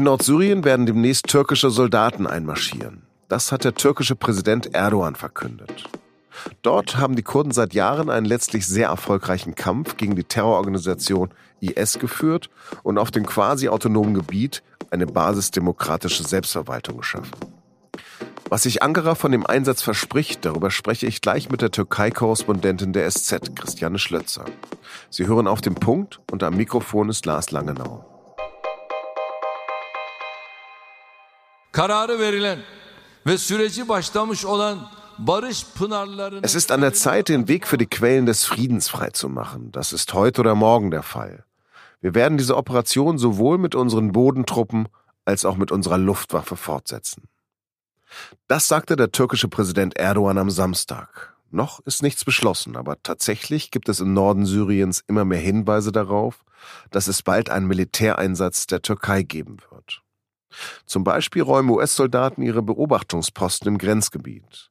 In Nordsyrien werden demnächst türkische Soldaten einmarschieren. Das hat der türkische Präsident Erdogan verkündet. Dort haben die Kurden seit Jahren einen letztlich sehr erfolgreichen Kampf gegen die Terrororganisation IS geführt und auf dem quasi autonomen Gebiet eine basisdemokratische Selbstverwaltung geschaffen. Was sich Ankara von dem Einsatz verspricht, darüber spreche ich gleich mit der Türkei-Korrespondentin der SZ, Christiane Schlötzer. Sie hören auf den Punkt und am Mikrofon ist Lars Langenau. Es ist an der Zeit, den Weg für die Quellen des Friedens freizumachen. Das ist heute oder morgen der Fall. Wir werden diese Operation sowohl mit unseren Bodentruppen als auch mit unserer Luftwaffe fortsetzen. Das sagte der türkische Präsident Erdogan am Samstag. Noch ist nichts beschlossen, aber tatsächlich gibt es im Norden Syriens immer mehr Hinweise darauf, dass es bald einen Militäreinsatz der Türkei geben wird. Zum Beispiel räumen US-Soldaten ihre Beobachtungsposten im Grenzgebiet.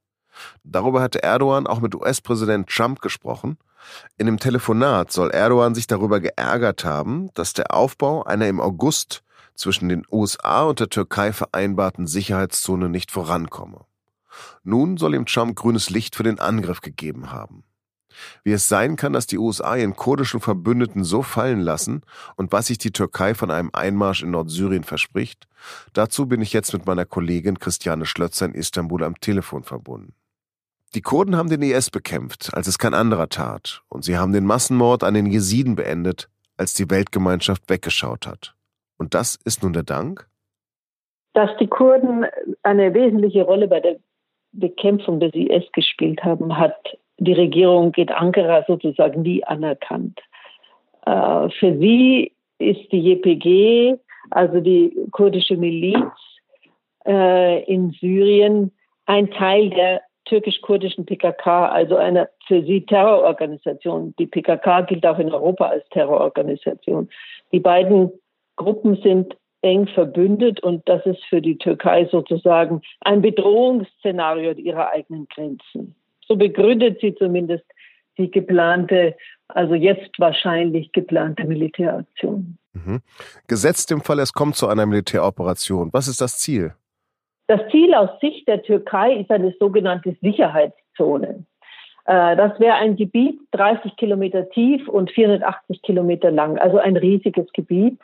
Darüber hatte Erdogan auch mit US-Präsident Trump gesprochen. In dem Telefonat soll Erdogan sich darüber geärgert haben, dass der Aufbau einer im August zwischen den USA und der Türkei vereinbarten Sicherheitszone nicht vorankomme. Nun soll ihm Trump grünes Licht für den Angriff gegeben haben. Wie es sein kann, dass die USA ihren kurdischen Verbündeten so fallen lassen und was sich die Türkei von einem Einmarsch in Nordsyrien verspricht, dazu bin ich jetzt mit meiner Kollegin Christiane Schlötzer in Istanbul am Telefon verbunden. Die Kurden haben den IS bekämpft, als es kein anderer tat, und sie haben den Massenmord an den Jesiden beendet, als die Weltgemeinschaft weggeschaut hat. Und das ist nun der Dank? Dass die Kurden eine wesentliche Rolle bei der Bekämpfung des IS gespielt haben, hat die Regierung in Ankara sozusagen nie anerkannt. Äh, für sie ist die JPG, also die kurdische Miliz äh, in Syrien, ein Teil der türkisch-kurdischen PKK, also einer für sie Terrororganisation. Die PKK gilt auch in Europa als Terrororganisation. Die beiden Gruppen sind eng verbündet und das ist für die Türkei sozusagen ein Bedrohungsszenario ihrer eigenen Grenzen. So begründet sie zumindest die geplante, also jetzt wahrscheinlich geplante Militäraktion. Mhm. Gesetzt im Fall, es kommt zu einer Militäroperation. Was ist das Ziel? Das Ziel aus Sicht der Türkei ist eine sogenannte Sicherheitszone. Äh, das wäre ein Gebiet 30 Kilometer tief und 480 Kilometer lang, also ein riesiges Gebiet.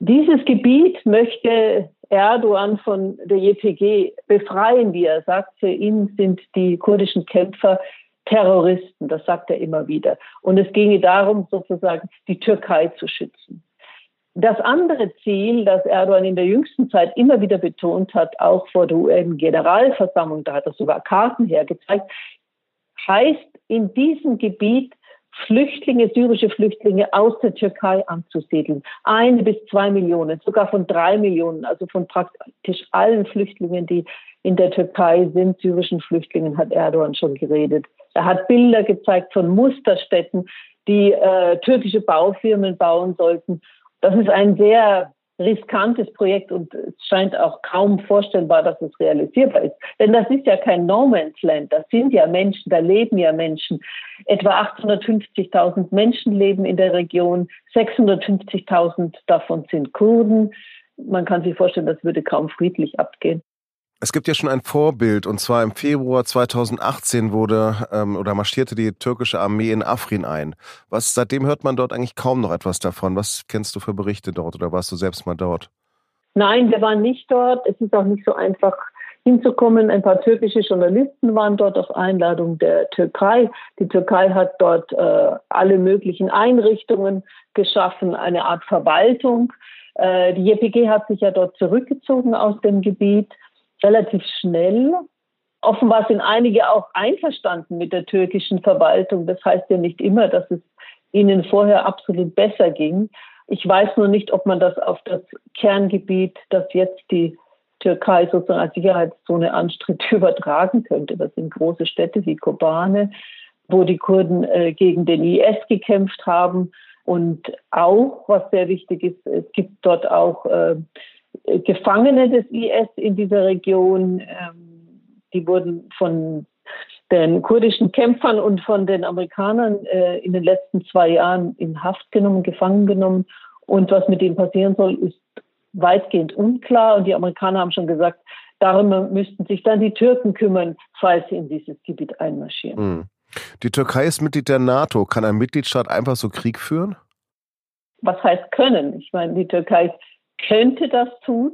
Dieses Gebiet möchte Erdogan von der JPG befreien, wie er sagt. Für ihn sind die kurdischen Kämpfer Terroristen, das sagt er immer wieder. Und es ginge darum, sozusagen die Türkei zu schützen. Das andere Ziel, das Erdogan in der jüngsten Zeit immer wieder betont hat, auch vor der UN-Generalversammlung, da hat er sogar Karten hergezeigt, heißt in diesem Gebiet Flüchtlinge, syrische Flüchtlinge aus der Türkei anzusiedeln. Eine bis zwei Millionen, sogar von drei Millionen, also von praktisch allen Flüchtlingen, die in der Türkei sind, syrischen Flüchtlingen, hat Erdogan schon geredet. Er hat Bilder gezeigt von Musterstädten, die äh, türkische Baufirmen bauen sollten das ist ein sehr riskantes Projekt und es scheint auch kaum vorstellbar, dass es realisierbar ist. Denn das ist ja kein No Man's Land, das sind ja Menschen, da leben ja Menschen. Etwa 850.000 Menschen leben in der Region, 650.000 davon sind Kurden. Man kann sich vorstellen, das würde kaum friedlich abgehen. Es gibt ja schon ein Vorbild, und zwar im Februar 2018 wurde ähm, oder marschierte die türkische Armee in Afrin ein. Was seitdem hört man dort eigentlich kaum noch etwas davon. Was kennst du für Berichte dort oder warst du selbst mal dort? Nein, wir waren nicht dort. Es ist auch nicht so einfach hinzukommen. Ein paar türkische Journalisten waren dort auf Einladung der Türkei. Die Türkei hat dort äh, alle möglichen Einrichtungen geschaffen, eine Art Verwaltung. Äh, die JPG hat sich ja dort zurückgezogen aus dem Gebiet relativ schnell. Offenbar sind einige auch einverstanden mit der türkischen Verwaltung. Das heißt ja nicht immer, dass es ihnen vorher absolut besser ging. Ich weiß nur nicht, ob man das auf das Kerngebiet, das jetzt die Türkei sozusagen als Sicherheitszone anstritt, übertragen könnte. Das sind große Städte wie Kobane, wo die Kurden äh, gegen den IS gekämpft haben. Und auch, was sehr wichtig ist, es gibt dort auch äh, Gefangene des IS in dieser Region. Ähm, die wurden von den kurdischen Kämpfern und von den Amerikanern äh, in den letzten zwei Jahren in Haft genommen, gefangen genommen. Und was mit ihnen passieren soll, ist weitgehend unklar und die Amerikaner haben schon gesagt, darum müssten sich dann die Türken kümmern, falls sie in dieses Gebiet einmarschieren. Hm. Die Türkei ist Mitglied der NATO. Kann ein Mitgliedstaat einfach so Krieg führen? Was heißt können? Ich meine, die Türkei könnte das tun.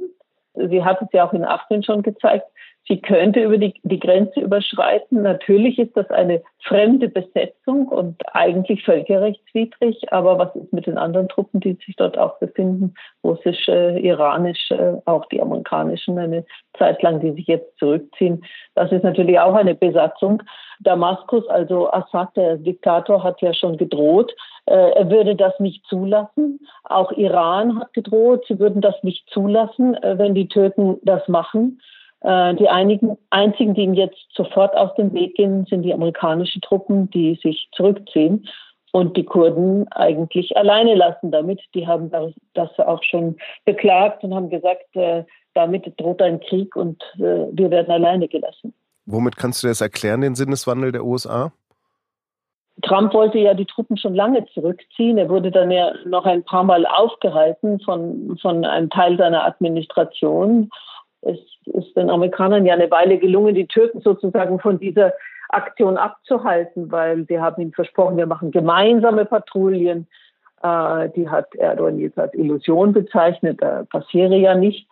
Sie hat es ja auch in Afrin schon gezeigt. Sie könnte über die, die Grenze überschreiten. Natürlich ist das eine fremde Besetzung und eigentlich völkerrechtswidrig. Aber was ist mit den anderen Truppen, die sich dort auch befinden? Russisch, äh, iranisch, äh, auch die amerikanischen eine Zeit lang, die sich jetzt zurückziehen. Das ist natürlich auch eine Besatzung. Damaskus, also Assad, der Diktator, hat ja schon gedroht, äh, er würde das nicht zulassen. Auch Iran hat gedroht, sie würden das nicht zulassen, wenn die Türken das machen. Äh, die einigen, einzigen, die ihm jetzt sofort aus dem Weg gehen, sind die amerikanischen Truppen, die sich zurückziehen und die Kurden eigentlich alleine lassen damit. Die haben das auch schon beklagt und haben gesagt, äh, damit droht ein Krieg und äh, wir werden alleine gelassen. Womit kannst du das erklären, den Sinneswandel der USA? Trump wollte ja die Truppen schon lange zurückziehen. Er wurde dann ja noch ein paar Mal aufgehalten von, von einem Teil seiner Administration es ist den Amerikanern ja eine Weile gelungen, die Türken sozusagen von dieser Aktion abzuhalten, weil sie haben ihnen versprochen, wir machen gemeinsame Patrouillen. Äh, die hat Erdogan jetzt als Illusion bezeichnet, da passiere ja nichts.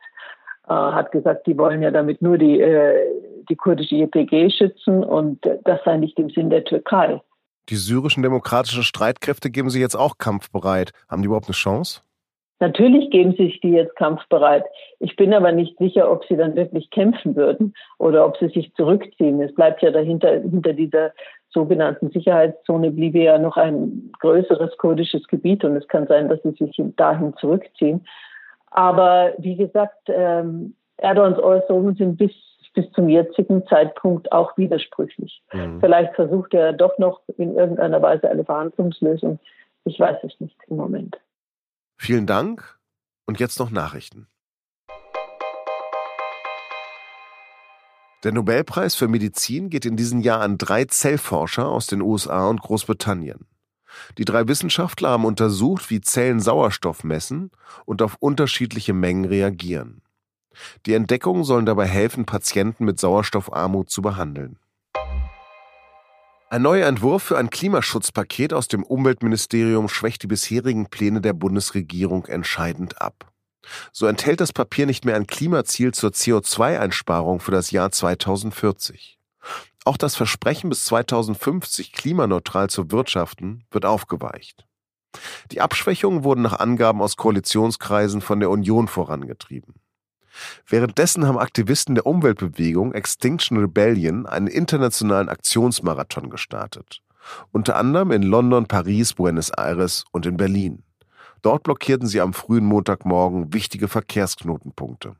Äh, hat gesagt, die wollen ja damit nur die, äh, die kurdische YPG schützen und das sei nicht im Sinn der Türkei. Die syrischen demokratischen Streitkräfte geben sich jetzt auch kampfbereit. Haben die überhaupt eine Chance? Natürlich geben sich die jetzt kampfbereit. Ich bin aber nicht sicher, ob sie dann wirklich kämpfen würden oder ob sie sich zurückziehen. Es bleibt ja dahinter, hinter dieser sogenannten Sicherheitszone bliebe ja noch ein größeres kurdisches Gebiet und es kann sein, dass sie sich dahin zurückziehen. Aber wie gesagt, ähm, Erdogans Äußerungen sind bis, bis zum jetzigen Zeitpunkt auch widersprüchlich. Mhm. Vielleicht versucht er doch noch in irgendeiner Weise eine Verhandlungslösung. Ich weiß es nicht im Moment. Vielen Dank und jetzt noch Nachrichten. Der Nobelpreis für Medizin geht in diesem Jahr an drei Zellforscher aus den USA und Großbritannien. Die drei Wissenschaftler haben untersucht, wie Zellen Sauerstoff messen und auf unterschiedliche Mengen reagieren. Die Entdeckungen sollen dabei helfen, Patienten mit Sauerstoffarmut zu behandeln. Ein neuer Entwurf für ein Klimaschutzpaket aus dem Umweltministerium schwächt die bisherigen Pläne der Bundesregierung entscheidend ab. So enthält das Papier nicht mehr ein Klimaziel zur CO2-Einsparung für das Jahr 2040. Auch das Versprechen bis 2050 klimaneutral zu wirtschaften wird aufgeweicht. Die Abschwächungen wurden nach Angaben aus Koalitionskreisen von der Union vorangetrieben. Währenddessen haben Aktivisten der Umweltbewegung Extinction Rebellion einen internationalen Aktionsmarathon gestartet. Unter anderem in London, Paris, Buenos Aires und in Berlin. Dort blockierten sie am frühen Montagmorgen wichtige Verkehrsknotenpunkte.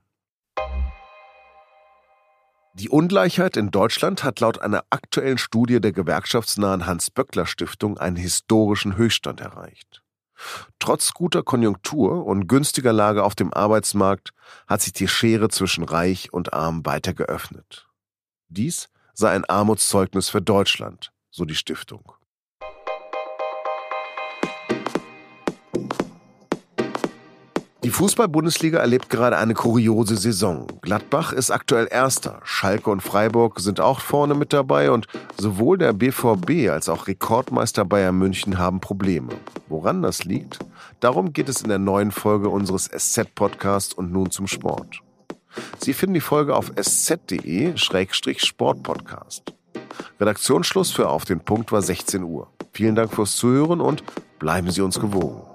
Die Ungleichheit in Deutschland hat laut einer aktuellen Studie der gewerkschaftsnahen Hans-Böckler-Stiftung einen historischen Höchststand erreicht. Trotz guter Konjunktur und günstiger Lage auf dem Arbeitsmarkt hat sich die Schere zwischen Reich und Arm weiter geöffnet. Dies sei ein Armutszeugnis für Deutschland, so die Stiftung. Die Fußball-Bundesliga erlebt gerade eine kuriose Saison. Gladbach ist aktuell Erster. Schalke und Freiburg sind auch vorne mit dabei und sowohl der BVB als auch Rekordmeister Bayern München haben Probleme. Woran das liegt? Darum geht es in der neuen Folge unseres SZ-Podcasts und nun zum Sport. Sie finden die Folge auf sz.de-sportpodcast. Redaktionsschluss für Auf den Punkt war 16 Uhr. Vielen Dank fürs Zuhören und bleiben Sie uns gewogen.